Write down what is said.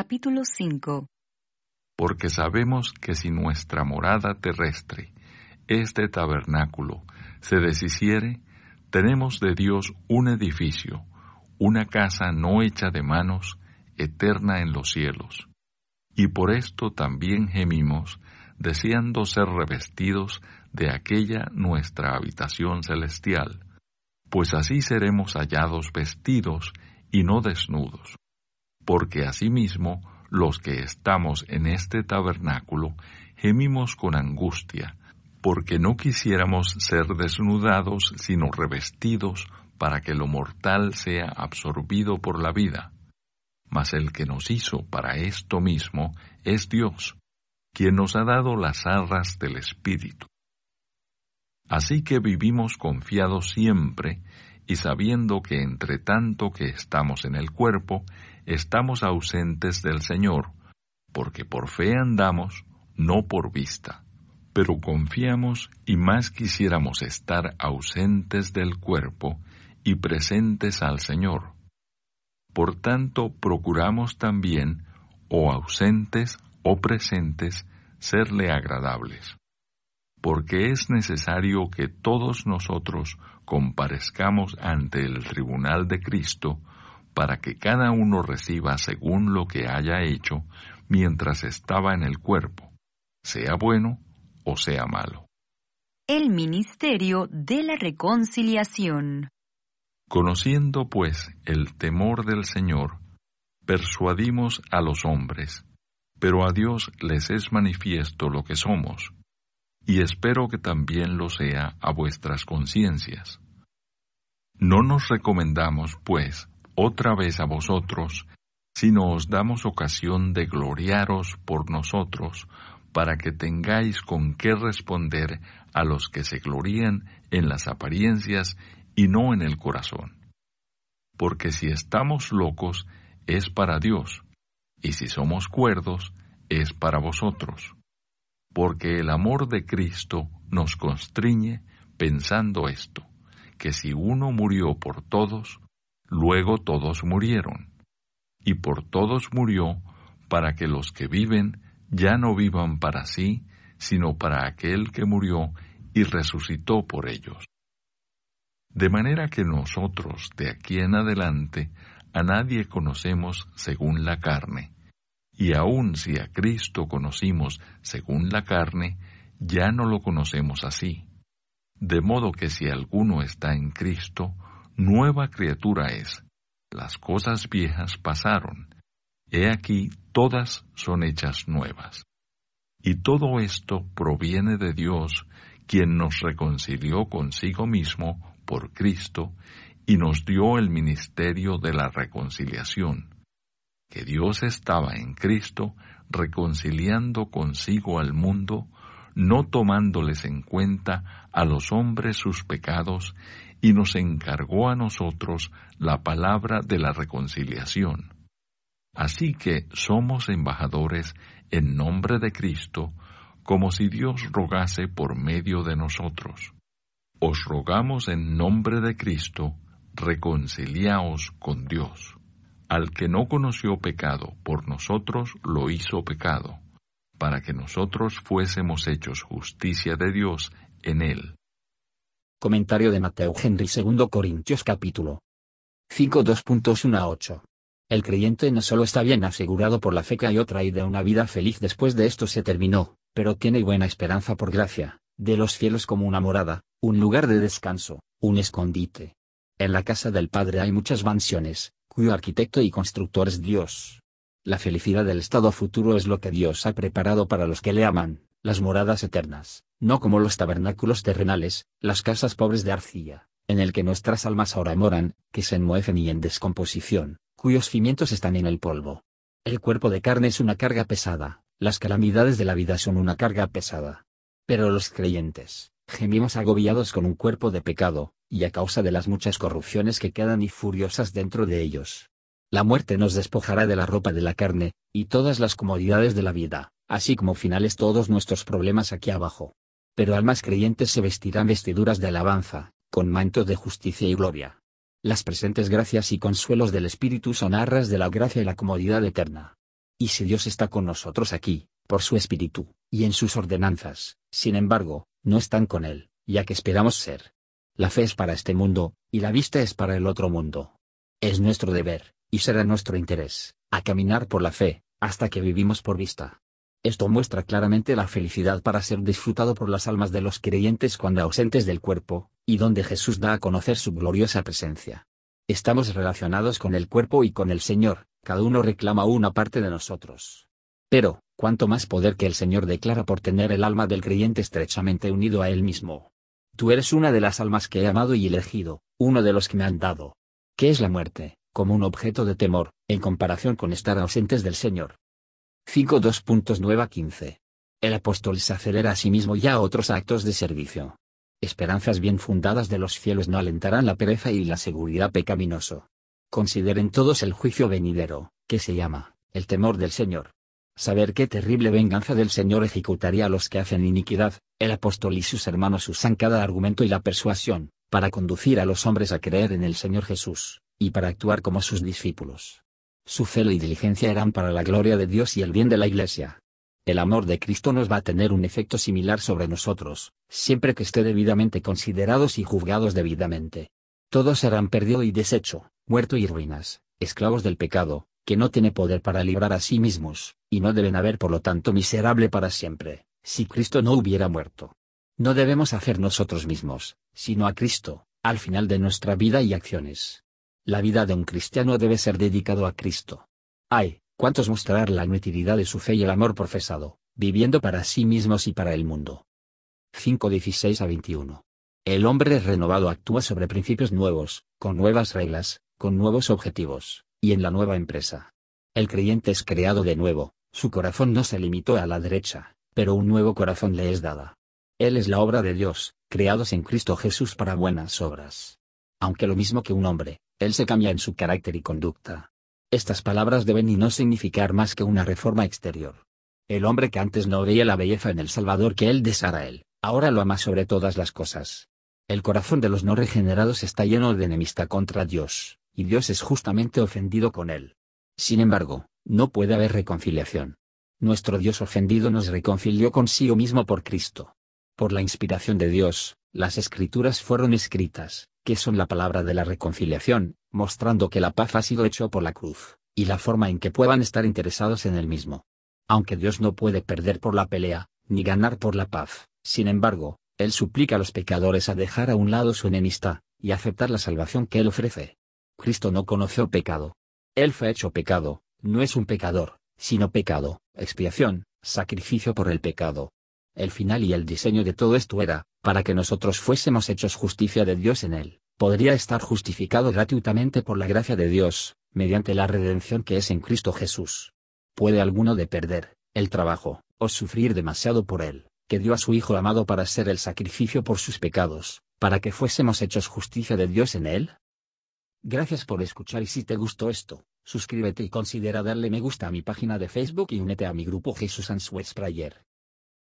capítulo 5 Porque sabemos que si nuestra morada terrestre, este tabernáculo, se deshiciere, tenemos de Dios un edificio, una casa no hecha de manos, eterna en los cielos. Y por esto también gemimos, deseando ser revestidos de aquella nuestra habitación celestial, pues así seremos hallados vestidos y no desnudos. Porque asimismo los que estamos en este tabernáculo gemimos con angustia, porque no quisiéramos ser desnudados, sino revestidos para que lo mortal sea absorbido por la vida. Mas el que nos hizo para esto mismo es Dios, quien nos ha dado las arras del Espíritu. Así que vivimos confiados siempre y sabiendo que entre tanto que estamos en el cuerpo, estamos ausentes del Señor, porque por fe andamos, no por vista. Pero confiamos y más quisiéramos estar ausentes del cuerpo y presentes al Señor. Por tanto, procuramos también, o ausentes o presentes, serle agradables. Porque es necesario que todos nosotros comparezcamos ante el tribunal de Cristo, para que cada uno reciba según lo que haya hecho mientras estaba en el cuerpo, sea bueno o sea malo. El Ministerio de la Reconciliación. Conociendo pues el temor del Señor, persuadimos a los hombres, pero a Dios les es manifiesto lo que somos, y espero que también lo sea a vuestras conciencias. No nos recomendamos, pues, otra vez a vosotros, sino os damos ocasión de gloriaros por nosotros, para que tengáis con qué responder a los que se glorían en las apariencias y no en el corazón. Porque si estamos locos, es para Dios, y si somos cuerdos, es para vosotros. Porque el amor de Cristo nos constriñe pensando esto, que si uno murió por todos, luego todos murieron. Y por todos murió para que los que viven ya no vivan para sí, sino para aquel que murió y resucitó por ellos. De manera que nosotros de aquí en adelante a nadie conocemos según la carne, y aun si a Cristo conocimos según la carne, ya no lo conocemos así. De modo que si alguno está en Cristo, nueva criatura es. Las cosas viejas pasaron. He aquí todas son hechas nuevas. Y todo esto proviene de Dios, quien nos reconcilió consigo mismo por Cristo y nos dio el ministerio de la reconciliación, que Dios estaba en Cristo reconciliando consigo al mundo, no tomándoles en cuenta a los hombres sus pecados, y nos encargó a nosotros la palabra de la reconciliación. Así que somos embajadores en nombre de Cristo, como si Dios rogase por medio de nosotros. Os rogamos en nombre de Cristo, reconciliaos con Dios. Al que no conoció pecado, por nosotros lo hizo pecado, para que nosotros fuésemos hechos justicia de Dios en él. Comentario de Mateo Henry 2 Corintios capítulo 5 2.1 a 8. El creyente no solo está bien asegurado por la fe que hay otra y de una vida feliz después de esto se terminó, pero tiene buena esperanza por gracia, de los cielos como una morada, un lugar de descanso, un escondite. En la casa del Padre hay muchas mansiones, cuyo arquitecto y constructor es Dios. La felicidad del estado futuro es lo que Dios ha preparado para los que le aman, las moradas eternas, no como los tabernáculos terrenales, las casas pobres de arcilla, en el que nuestras almas ahora moran, que se enmuecen y en descomposición, cuyos cimientos están en el polvo. El cuerpo de carne es una carga pesada, las calamidades de la vida son una carga pesada. Pero los creyentes, gemimos agobiados con un cuerpo de pecado, y a causa de las muchas corrupciones que quedan y furiosas dentro de ellos. La muerte nos despojará de la ropa de la carne, y todas las comodidades de la vida, así como finales todos nuestros problemas aquí abajo. Pero almas creyentes se vestirán vestiduras de alabanza, con mantos de justicia y gloria. Las presentes gracias y consuelos del Espíritu son arras de la gracia y la comodidad eterna. Y si Dios está con nosotros aquí, por su espíritu, y en sus ordenanzas, sin embargo, no están con Él, ya que esperamos ser. La fe es para este mundo, y la vista es para el otro mundo. Es nuestro deber, y será nuestro interés, a caminar por la fe, hasta que vivimos por vista. Esto muestra claramente la felicidad para ser disfrutado por las almas de los creyentes cuando ausentes del cuerpo, y donde Jesús da a conocer su gloriosa presencia. Estamos relacionados con el cuerpo y con el Señor, cada uno reclama una parte de nosotros. Pero, cuánto más poder que el Señor declara por tener el alma del creyente estrechamente unido a Él mismo. Tú eres una de las almas que he amado y elegido, uno de los que me han dado. ¿Qué es la muerte? Como un objeto de temor, en comparación con estar ausentes del Señor. 5 2.9 a 15. El apóstol se acelera a sí mismo y a otros actos de servicio. Esperanzas bien fundadas de los cielos no alentarán la pereza y la seguridad pecaminoso. Consideren todos el juicio venidero, que se llama, el temor del Señor. Saber qué terrible venganza del Señor ejecutaría a los que hacen iniquidad, el apóstol y sus hermanos usan cada argumento y la persuasión, para conducir a los hombres a creer en el Señor Jesús, y para actuar como sus discípulos. Su celo y diligencia eran para la gloria de Dios y el bien de la Iglesia. El amor de Cristo nos va a tener un efecto similar sobre nosotros, siempre que esté debidamente considerados y juzgados debidamente. Todos serán perdido y deshecho, muerto y ruinas, esclavos del pecado, que no tiene poder para librar a sí mismos, y no deben haber por lo tanto miserable para siempre, si Cristo no hubiera muerto. No debemos hacer nosotros mismos, sino a Cristo, al final de nuestra vida y acciones. La vida de un cristiano debe ser dedicado a Cristo. Ay, cuántos mostrar la inutilidad de su fe y el amor profesado, viviendo para sí mismos y para el mundo. 5.16 a 21. El hombre renovado actúa sobre principios nuevos, con nuevas reglas, con nuevos objetivos, y en la nueva empresa. El creyente es creado de nuevo, su corazón no se limitó a la derecha, pero un nuevo corazón le es dada. Él es la obra de Dios, creados en Cristo Jesús para buenas obras. Aunque lo mismo que un hombre, él se cambia en su carácter y conducta. Estas palabras deben y no significar más que una reforma exterior. El hombre que antes no veía la belleza en el Salvador que él deseara él, ahora lo ama sobre todas las cosas. El corazón de los no regenerados está lleno de enemistad contra Dios, y Dios es justamente ofendido con él. Sin embargo, no puede haber reconciliación. Nuestro Dios ofendido nos reconcilió consigo mismo por Cristo. Por la inspiración de Dios, las escrituras fueron escritas, que son la palabra de la reconciliación, mostrando que la paz ha sido hecho por la cruz, y la forma en que puedan estar interesados en el mismo. Aunque Dios no puede perder por la pelea, ni ganar por la paz, sin embargo, Él suplica a los pecadores a dejar a un lado su enemistad, y aceptar la salvación que Él ofrece. Cristo no conoció pecado. Él fue hecho pecado, no es un pecador, sino pecado, expiación, sacrificio por el pecado. El final y el diseño de todo esto era, para que nosotros fuésemos hechos justicia de Dios en él, podría estar justificado gratuitamente por la gracia de Dios, mediante la redención que es en Cristo Jesús. ¿Puede alguno de perder, el trabajo, o sufrir demasiado por él, que dio a su Hijo amado para ser el sacrificio por sus pecados, para que fuésemos hechos justicia de Dios en él? Gracias por escuchar y si te gustó esto, suscríbete y considera darle me gusta a mi página de Facebook y únete a mi grupo Jesús Answers Prayer.